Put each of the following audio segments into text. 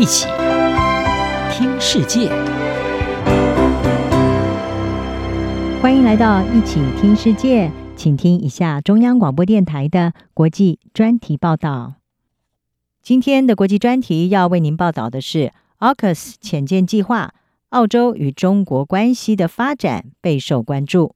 一起听世界，欢迎来到一起听世界，请听一下中央广播电台的国际专题报道。今天的国际专题要为您报道的是 AUKUS 潜舰计划，澳洲与中国关系的发展备受关注。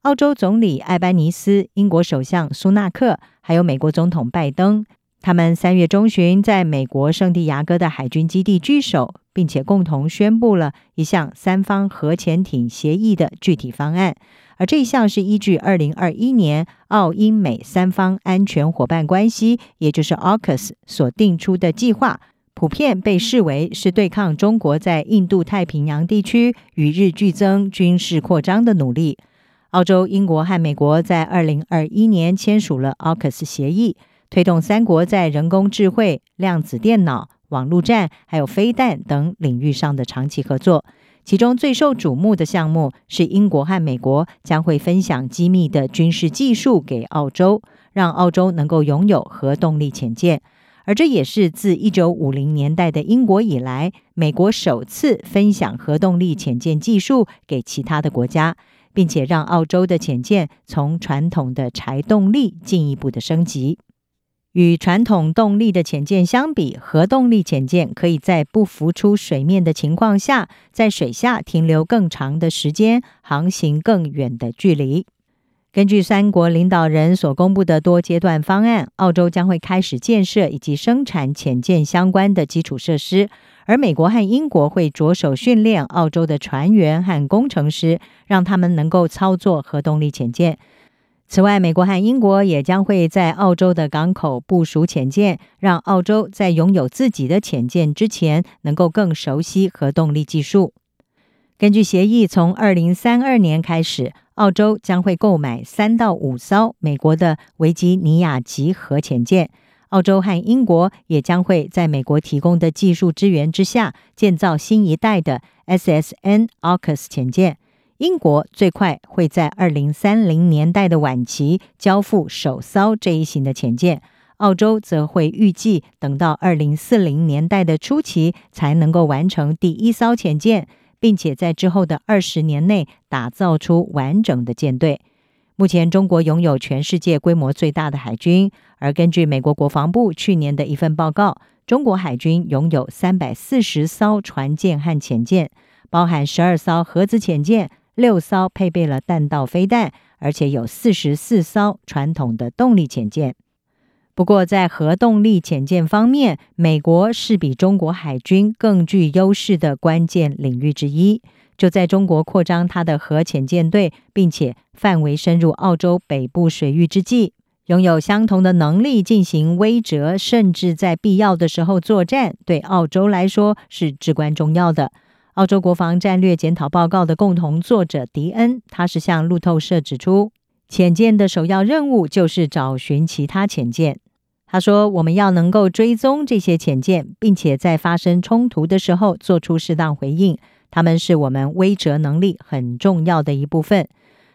澳洲总理艾班尼斯、英国首相苏纳克，还有美国总统拜登。他们三月中旬在美国圣地亚哥的海军基地聚首，并且共同宣布了一项三方核潜艇协议的具体方案。而这一项是依据二零二一年澳英美三方安全伙伴关系，也就是 AUKUS 所定出的计划，普遍被视为是对抗中国在印度太平洋地区与日俱增军事扩张的努力。澳洲、英国和美国在二零二一年签署了 AUKUS 协议。推动三国在人工智慧、量子电脑、网络战，还有飞弹等领域上的长期合作。其中最受瞩目的项目是英国和美国将会分享机密的军事技术给澳洲，让澳洲能够拥有核动力潜舰。而这也是自一九五零年代的英国以来，美国首次分享核动力潜舰技术给其他的国家，并且让澳洲的潜舰从传统的柴动力进一步的升级。与传统动力的潜舰相比，核动力潜舰可以在不浮出水面的情况下，在水下停留更长的时间，航行更远的距离。根据三国领导人所公布的多阶段方案，澳洲将会开始建设以及生产潜舰相关的基础设施，而美国和英国会着手训练澳洲的船员和工程师，让他们能够操作核动力潜舰。此外，美国和英国也将会在澳洲的港口部署潜舰，让澳洲在拥有自己的潜舰之前，能够更熟悉核动力技术。根据协议，从二零三二年开始，澳洲将会购买三到五艘美国的维吉尼亚级核潜舰。澳洲和英国也将会在美国提供的技术支援之下，建造新一代的 SSN AUKUS 潜舰。英国最快会在二零三零年代的晚期交付首艘这一型的潜舰，澳洲则会预计等到二零四零年代的初期才能够完成第一艘潜舰，并且在之后的二十年内打造出完整的舰队。目前，中国拥有全世界规模最大的海军，而根据美国国防部去年的一份报告，中国海军拥有三百四十艘船舰和潜舰，包含十二艘核子潜舰。六艘配备了弹道飞弹，而且有四十四艘传统的动力潜舰。不过，在核动力潜舰方面，美国是比中国海军更具优势的关键领域之一。就在中国扩张它的核潜舰队，并且范围深入澳洲北部水域之际，拥有相同的能力进行威慑，甚至在必要的时候作战，对澳洲来说是至关重要的。澳洲国防战略检讨报告的共同作者迪恩，他是向路透社指出，潜舰的首要任务就是找寻其他潜舰。他说：“我们要能够追踪这些潜舰，并且在发生冲突的时候做出适当回应。他们是我们威慑能力很重要的一部分。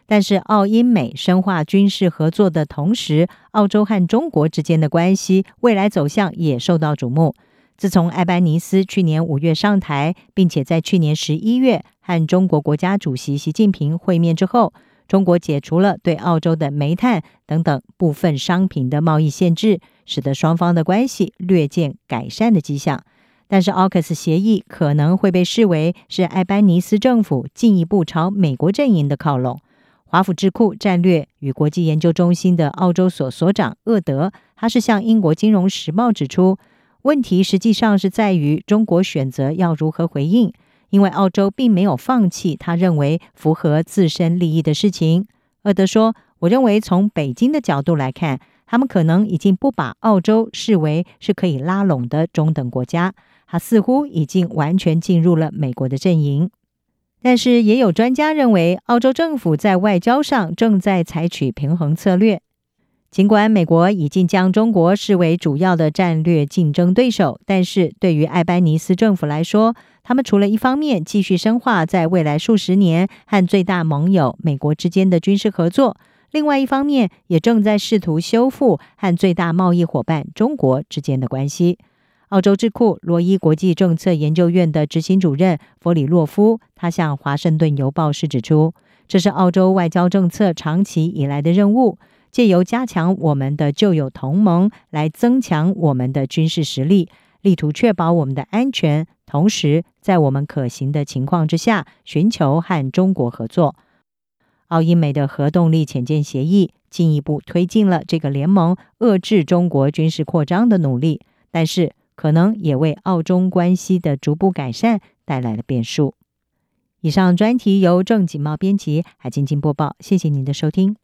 但是，澳英美深化军事合作的同时，澳洲和中国之间的关系未来走向也受到瞩目。”自从艾班尼斯去年五月上台，并且在去年十一月和中国国家主席习近平会面之后，中国解除了对澳洲的煤炭等等部分商品的贸易限制，使得双方的关系略见改善的迹象。但是，AUKUS 协议可能会被视为是艾班尼斯政府进一步朝美国阵营的靠拢。华府智库战略与国际研究中心的澳洲所所长厄德，他是向英国金融时报指出。问题实际上是在于中国选择要如何回应，因为澳洲并没有放弃他认为符合自身利益的事情。厄德说：“我认为从北京的角度来看，他们可能已经不把澳洲视为是可以拉拢的中等国家，他似乎已经完全进入了美国的阵营。但是也有专家认为，澳洲政府在外交上正在采取平衡策略。”尽管美国已经将中国视为主要的战略竞争对手，但是对于艾班尼斯政府来说，他们除了一方面继续深化在未来数十年和最大盟友美国之间的军事合作，另外一方面也正在试图修复和最大贸易伙伴中国之间的关系。澳洲智库罗伊国际政策研究院的执行主任弗里洛夫，他向《华盛顿邮报》是指出，这是澳洲外交政策长期以来的任务，借由加强我们的旧有同盟，来增强我们的军事实力，力图确保我们的安全，同时在我们可行的情况之下，寻求和中国合作。澳英美的核动力潜舰协议进一步推进了这个联盟遏制中国军事扩张的努力，但是，可能也为澳中关系的逐步改善带来了变数。以上专题由郑锦茂编辑，海静静播报。谢谢您的收听。